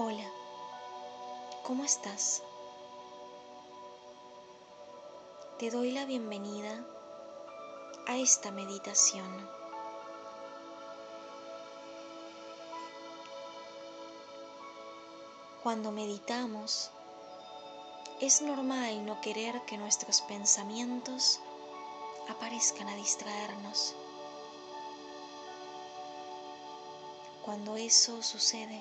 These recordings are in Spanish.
Hola, ¿cómo estás? Te doy la bienvenida a esta meditación. Cuando meditamos, es normal no querer que nuestros pensamientos aparezcan a distraernos. Cuando eso sucede,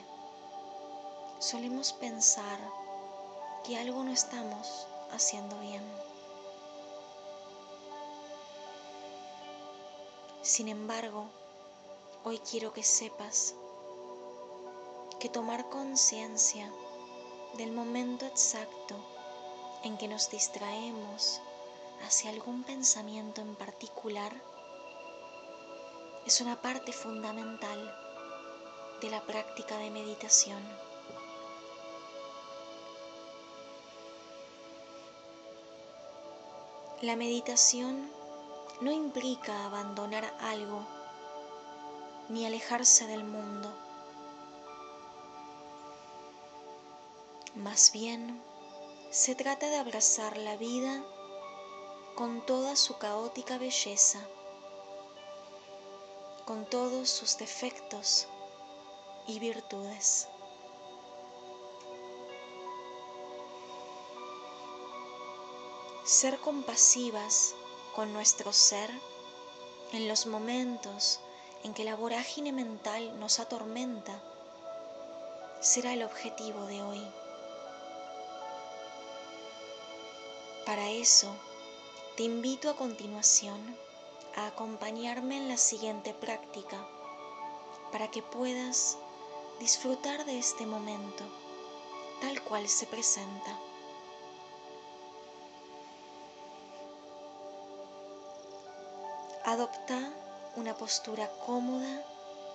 solemos pensar que algo no estamos haciendo bien. Sin embargo, hoy quiero que sepas que tomar conciencia del momento exacto en que nos distraemos hacia algún pensamiento en particular es una parte fundamental de la práctica de meditación. La meditación no implica abandonar algo ni alejarse del mundo. Más bien, se trata de abrazar la vida con toda su caótica belleza, con todos sus defectos y virtudes. Ser compasivas con nuestro ser en los momentos en que la vorágine mental nos atormenta será el objetivo de hoy. Para eso, te invito a continuación a acompañarme en la siguiente práctica para que puedas disfrutar de este momento tal cual se presenta. Adopta una postura cómoda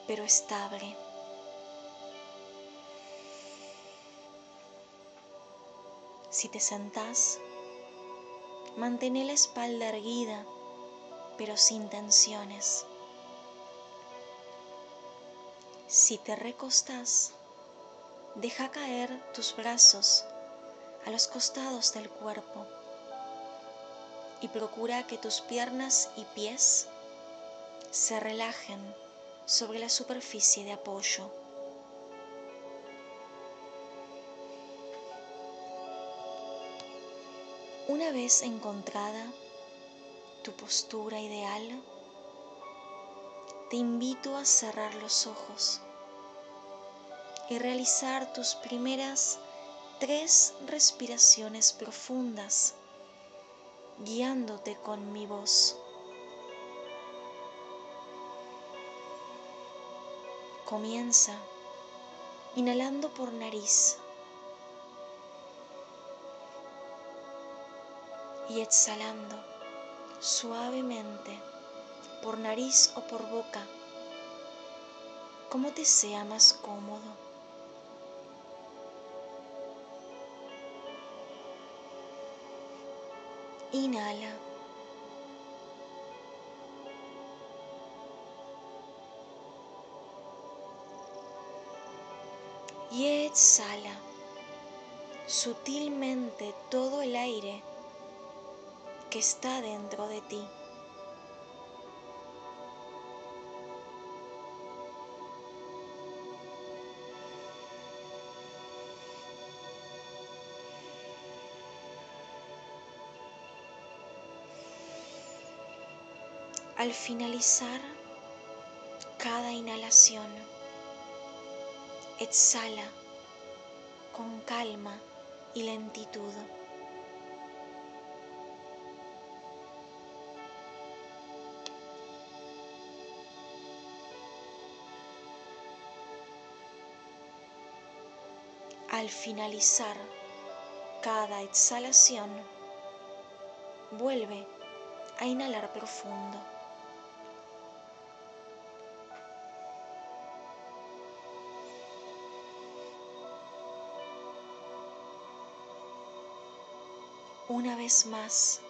pero estable. Si te sentás, mantén la espalda erguida pero sin tensiones. Si te recostas, deja caer tus brazos a los costados del cuerpo y procura que tus piernas y pies se relajen sobre la superficie de apoyo. Una vez encontrada tu postura ideal, te invito a cerrar los ojos y realizar tus primeras tres respiraciones profundas guiándote con mi voz. Comienza inhalando por nariz y exhalando suavemente por nariz o por boca, como te sea más cómodo. Inhala. Y exhala sutilmente todo el aire que está dentro de ti. Al finalizar cada inhalación, exhala con calma y lentitud. Al finalizar cada exhalación, vuelve a inhalar profundo. Una vez más,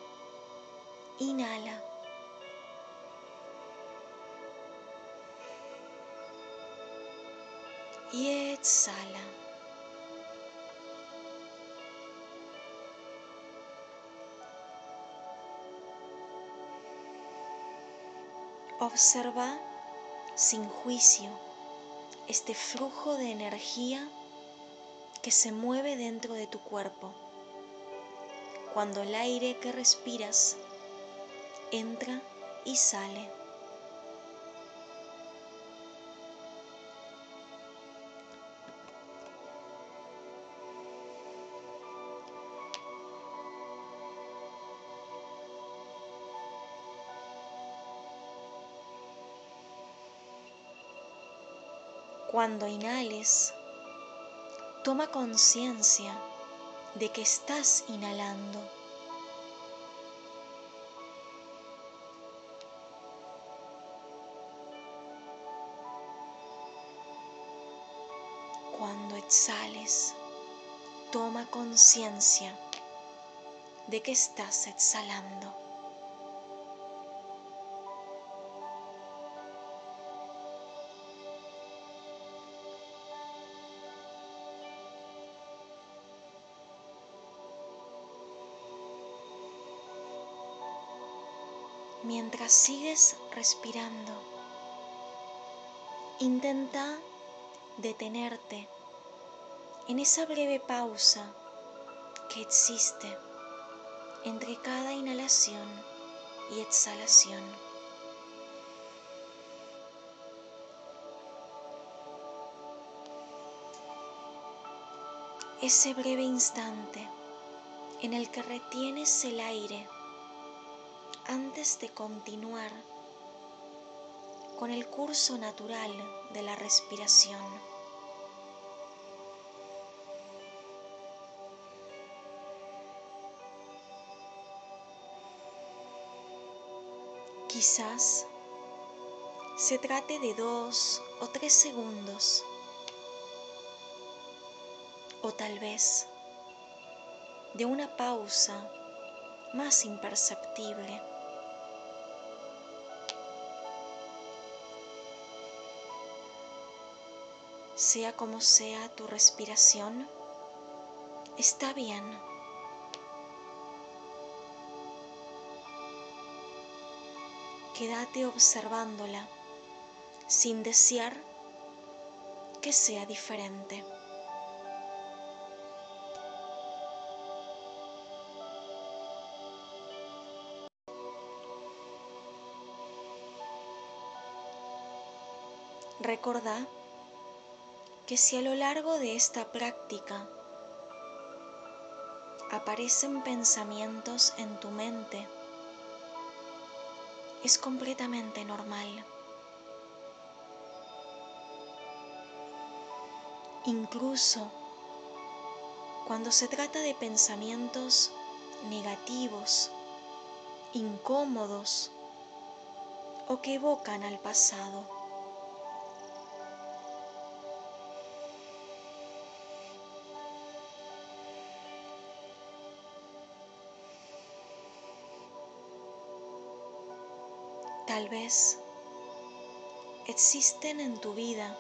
inhala. Y exhala. Observa sin juicio este flujo de energía que se mueve dentro de tu cuerpo cuando el aire que respiras entra y sale. Cuando inhales, toma conciencia de que estás inhalando. Cuando exhales, toma conciencia de que estás exhalando. Mientras sigues respirando. Intenta detenerte en esa breve pausa que existe entre cada inhalación y exhalación. Ese breve instante en el que retienes el aire antes de continuar con el curso natural de la respiración. Quizás se trate de dos o tres segundos, o tal vez de una pausa más imperceptible. Sea como sea tu respiración, está bien. Quédate observándola sin desear que sea diferente. Recordá que si a lo largo de esta práctica aparecen pensamientos en tu mente, es completamente normal. Incluso cuando se trata de pensamientos negativos, incómodos o que evocan al pasado. Tal vez existen en tu vida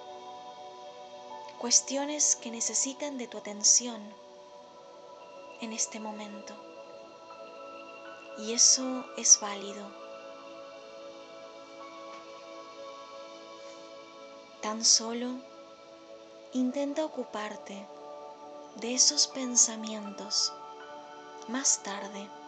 cuestiones que necesitan de tu atención en este momento. Y eso es válido. Tan solo intenta ocuparte de esos pensamientos más tarde.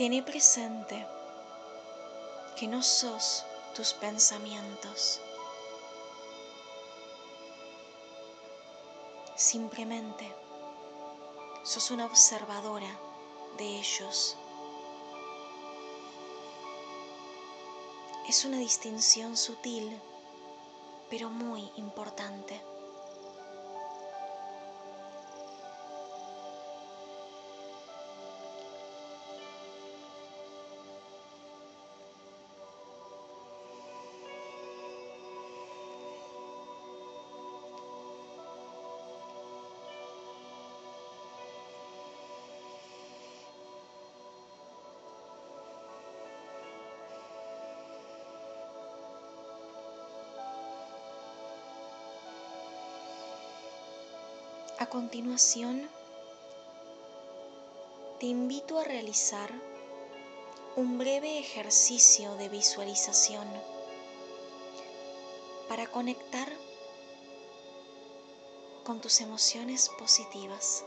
Tiene presente que no sos tus pensamientos. Simplemente sos una observadora de ellos. Es una distinción sutil, pero muy importante. A continuación, te invito a realizar un breve ejercicio de visualización para conectar con tus emociones positivas.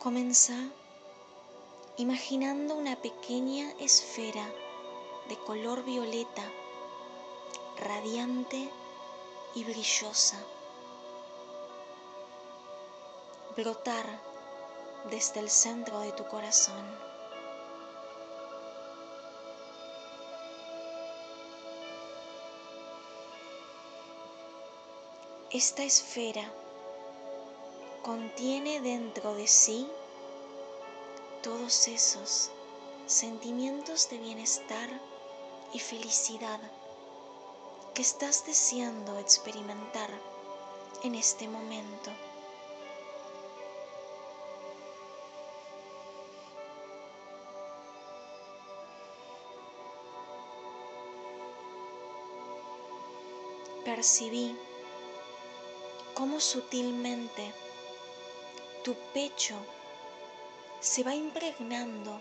Comienza imaginando una pequeña esfera de color violeta, radiante y brillosa, brotar desde el centro de tu corazón. Esta esfera contiene dentro de sí todos esos sentimientos de bienestar y felicidad que estás deseando experimentar en este momento. Percibí cómo sutilmente tu pecho se va impregnando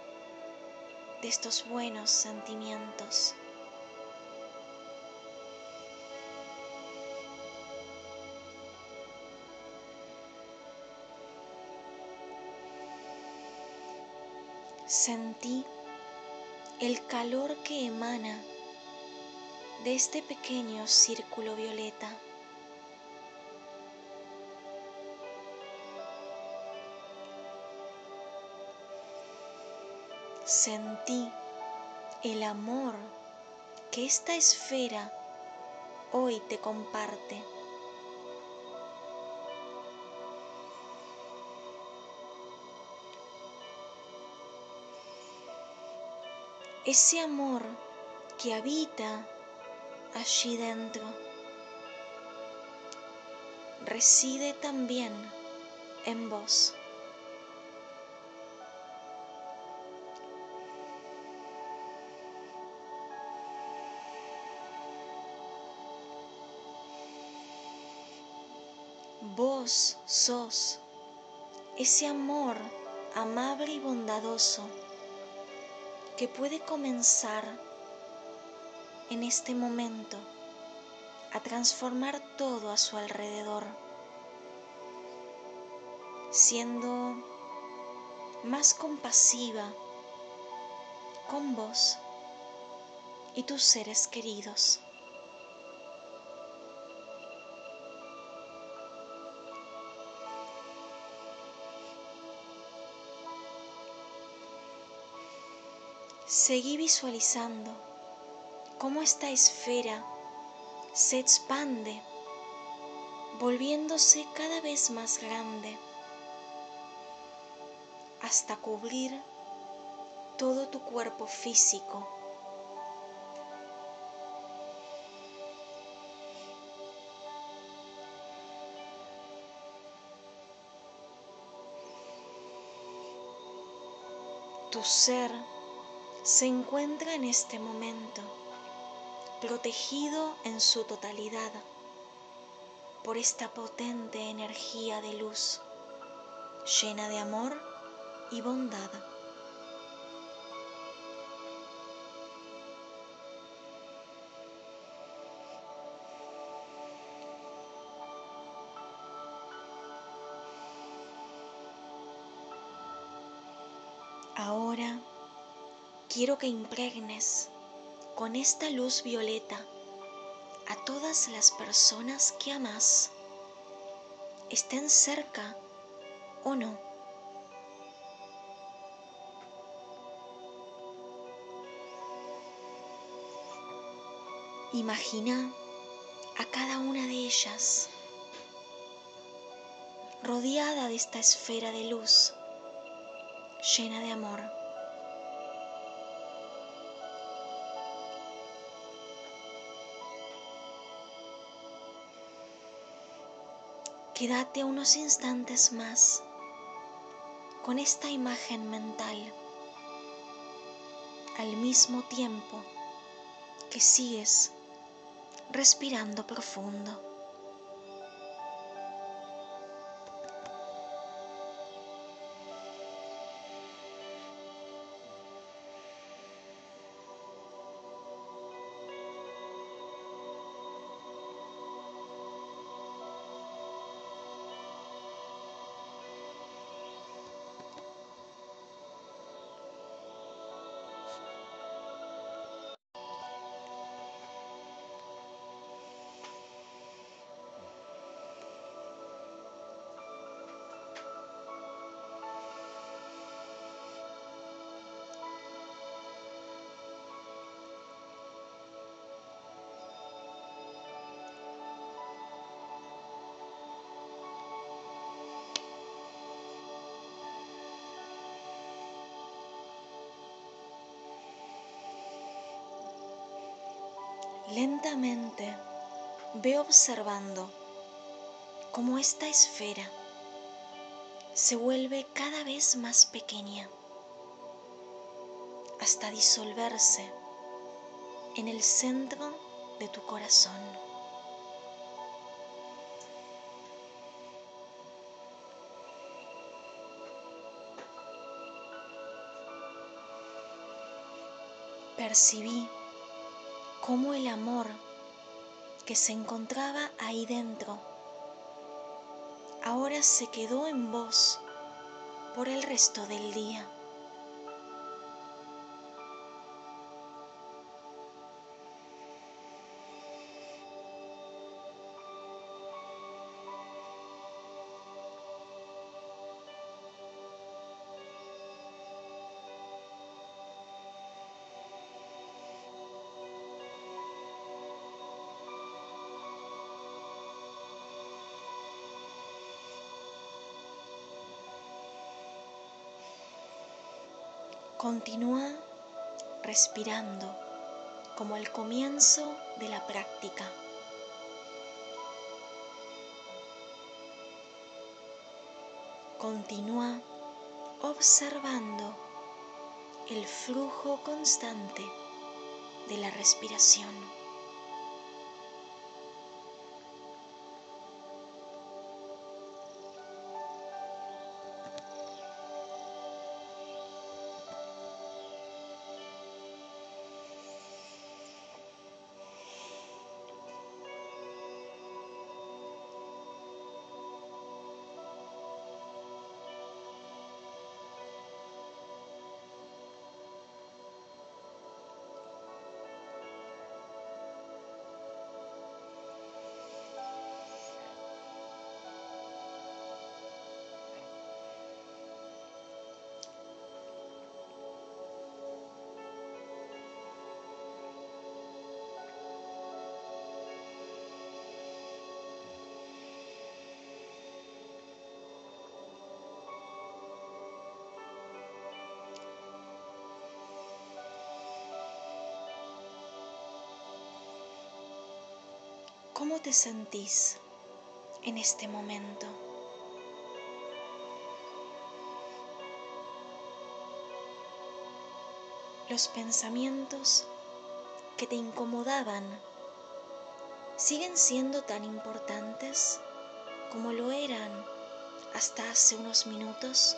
de estos buenos sentimientos. Sentí el calor que emana de este pequeño círculo violeta. sentí el amor que esta esfera hoy te comparte. Ese amor que habita allí dentro reside también en vos. Vos sos ese amor amable y bondadoso que puede comenzar en este momento a transformar todo a su alrededor, siendo más compasiva con vos y tus seres queridos. Seguí visualizando cómo esta esfera se expande, volviéndose cada vez más grande, hasta cubrir todo tu cuerpo físico. Tu ser se encuentra en este momento protegido en su totalidad por esta potente energía de luz llena de amor y bondad. Ahora quiero que impregnes con esta luz violeta a todas las personas que amas, estén cerca o no. Imagina a cada una de ellas rodeada de esta esfera de luz llena de amor. Quédate unos instantes más con esta imagen mental. Al mismo tiempo, que sigues respirando profundo. Lentamente ve observando cómo esta esfera se vuelve cada vez más pequeña hasta disolverse en el centro de tu corazón. Percibí cómo el amor que se encontraba ahí dentro ahora se quedó en vos por el resto del día. Continúa respirando como el comienzo de la práctica. Continúa observando el flujo constante de la respiración. ¿Cómo te sentís en este momento? Los pensamientos que te incomodaban siguen siendo tan importantes como lo eran hasta hace unos minutos.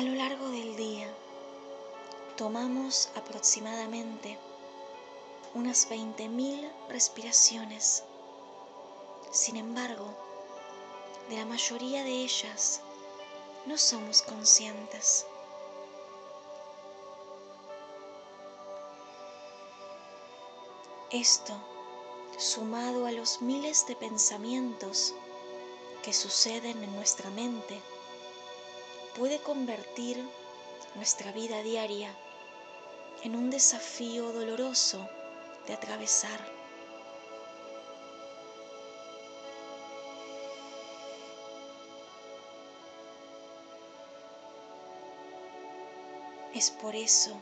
A lo largo del día tomamos aproximadamente unas 20.000 respiraciones. Sin embargo, de la mayoría de ellas no somos conscientes. Esto, sumado a los miles de pensamientos que suceden en nuestra mente, puede convertir nuestra vida diaria en un desafío doloroso de atravesar. Es por eso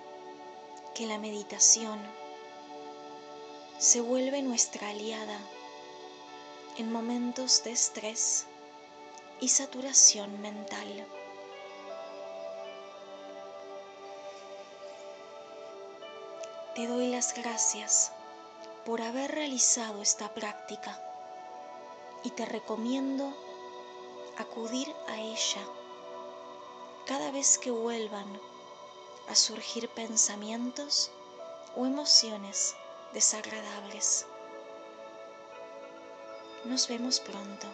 que la meditación se vuelve nuestra aliada en momentos de estrés y saturación mental. Te doy las gracias por haber realizado esta práctica y te recomiendo acudir a ella cada vez que vuelvan a surgir pensamientos o emociones desagradables. Nos vemos pronto.